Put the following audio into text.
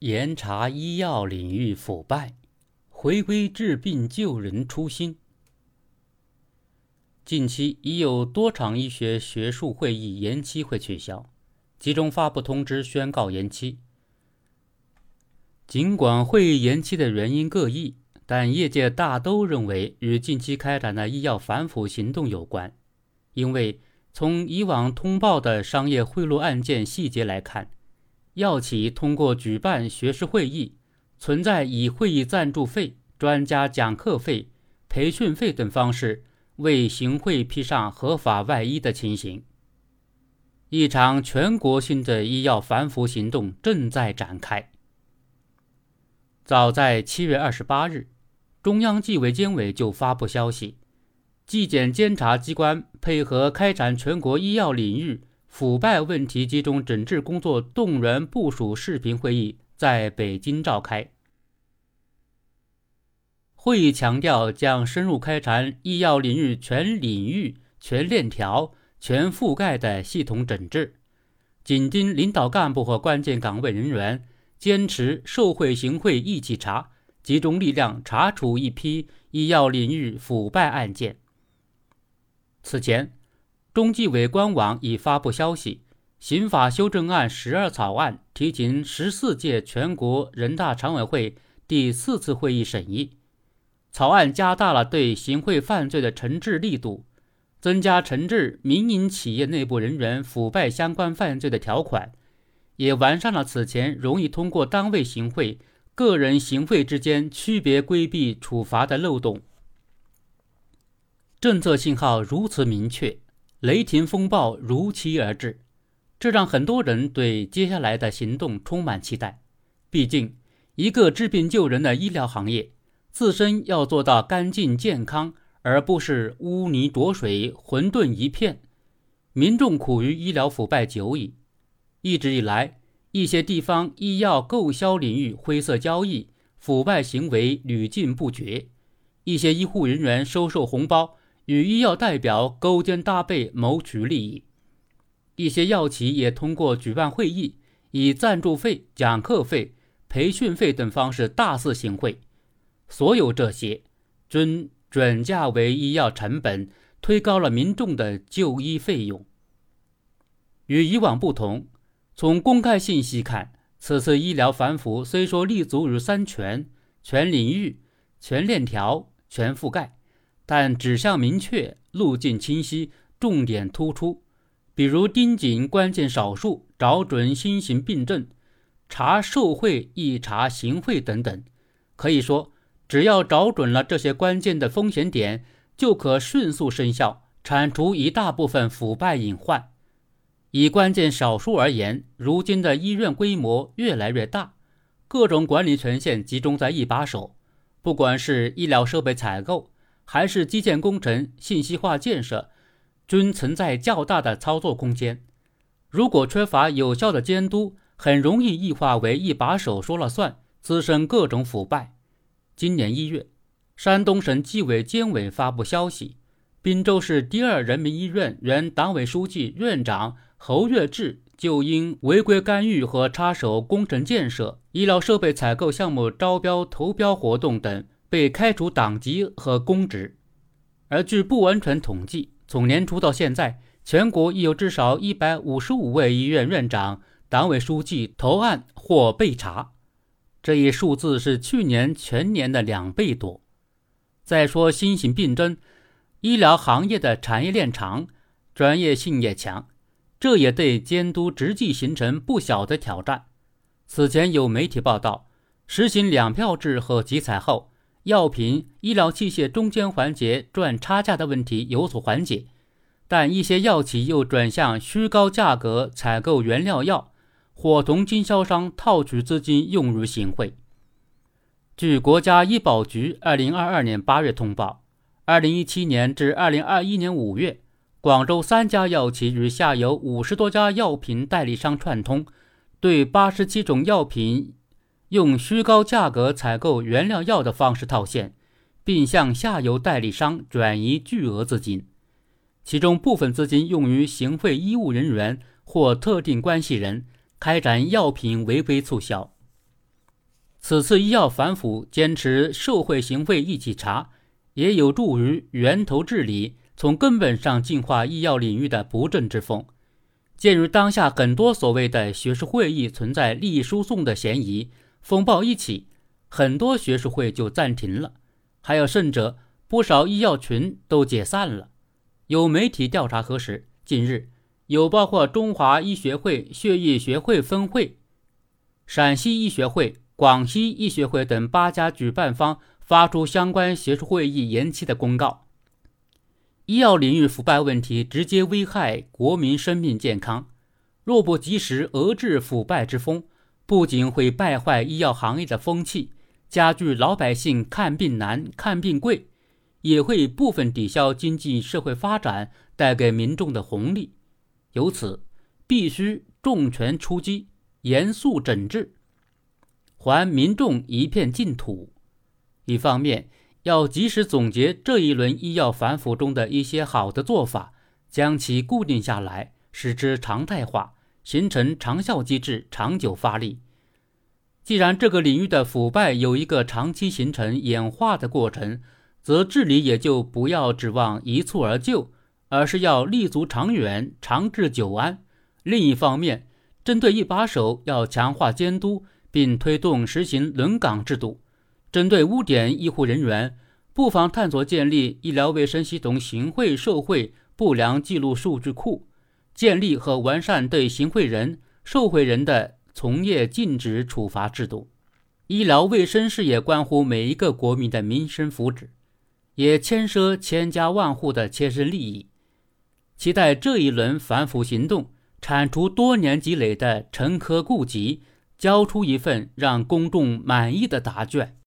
严查医药领域腐败，回归治病救人初心。近期已有多场医学学术会议延期或取消，集中发布通知宣告延期。尽管会议延期的原因各异，但业界大都认为与近期开展的医药反腐行动有关，因为从以往通报的商业贿赂案件细节来看。药企通过举办学术会议，存在以会议赞助费、专家讲课费、培训费等方式为行贿披上合法外衣的情形。一场全国性的医药反腐行动正在展开。早在七月二十八日，中央纪委监委就发布消息，纪检监察机关配合开展全国医药领域。腐败问题集中整治工作动员部署视频会议在北京召开。会议强调，将深入开展医药领域全领域、全链条、全覆盖的系统整治，紧盯领导干部和关键岗位人员，坚持受贿行贿一起查，集中力量查处一批医药领域腐败案件。此前。中纪委官网已发布消息，刑法修正案十二草案提请十四届全国人大常委会第四次会议审议。草案加大了对行贿犯罪的惩治力度，增加惩治民营企业内部人员腐败相关犯罪的条款，也完善了此前容易通过单位行贿、个人行贿之间区别规避处罚的漏洞。政策信号如此明确。雷霆风暴如期而至，这让很多人对接下来的行动充满期待。毕竟，一个治病救人的医疗行业，自身要做到干净健康，而不是污泥浊水、混沌一片。民众苦于医疗腐败久矣，一直以来，一些地方医药购销领域灰色交易、腐败行为屡禁不绝，一些医护人员收受红包。与医药代表勾肩搭背谋取利益，一些药企也通过举办会议，以赞助费、讲课费、培训费等方式大肆行贿。所有这些，均转嫁为医药成本，推高了民众的就医费用。与以往不同，从公开信息看，此次医疗反腐虽说立足于三全：全领域、全链条、全覆盖。但指向明确，路径清晰，重点突出，比如盯紧关键少数，找准新型病症，查受贿一查行贿等等。可以说，只要找准了这些关键的风险点，就可迅速生效，铲除一大部分腐败隐患。以关键少数而言，如今的医院规模越来越大，各种管理权限集中在一把手，不管是医疗设备采购。还是基建工程、信息化建设，均存在较大的操作空间。如果缺乏有效的监督，很容易异化为一把手说了算，滋生各种腐败。今年一月，山东省纪委监委发布消息，滨州市第二人民医院原党委书记、院长侯跃志就因违规干预和插手工程建设、医疗设备采购项目招标投标活动等。被开除党籍和公职，而据不完全统计，从年初到现在，全国已有至少一百五十五位医院院长、党委书记投案或被查，这一数字是去年全年的两倍多。再说新型病症，医疗行业的产业链长，专业性也强，这也对监督执纪形成不小的挑战。此前有媒体报道，实行两票制和集采后。药品、医疗器械中间环节赚差价的问题有所缓解，但一些药企又转向虚高价格采购原料药，伙同经销商套取资金用于行贿。据国家医保局二零二二年八月通报，二零一七年至二零二一年五月，广州三家药企与下游五十多家药品代理商串通，对八十七种药品。用虚高价格采购原料药的方式套现，并向下游代理商转移巨额资金，其中部分资金用于行贿医务人员或特定关系人，开展药品违规促销。此次医药反腐坚持社会行贿一起查，也有助于源头治理，从根本上净化医药领域的不正之风。鉴于当下很多所谓的学术会议存在利益输送的嫌疑，风暴一起，很多学术会就暂停了，还有甚者，不少医药群都解散了。有媒体调查核实，近日有包括中华医学会血液学会分会、陕西医学会、广西医学会等八家举办方发出相关学术会议延期的公告。医药领域腐败问题直接危害国民生命健康，若不及时遏制腐败之风，不仅会败坏医药行业的风气，加剧老百姓看病难、看病贵，也会部分抵消经济社会发展带给民众的红利。由此，必须重拳出击，严肃整治，还民众一片净土。一方面，要及时总结这一轮医药反腐中的一些好的做法，将其固定下来，使之常态化，形成长效机制，长久发力。既然这个领域的腐败有一个长期形成演化的过程，则治理也就不要指望一蹴而就，而是要立足长远，长治久安。另一方面，针对一把手，要强化监督，并推动实行轮岗制度。针对污点医护人员，不妨探索建立医疗卫生系统行贿受贿不良记录数据库，建立和完善对行贿人、受贿人的从业禁止处罚制度。医疗卫生事业关乎每一个国民的民生福祉，也牵涉千家万户的切身利益。期待这一轮反腐行动铲除多年积累的陈疴痼疾，交出一份让公众满意的答卷。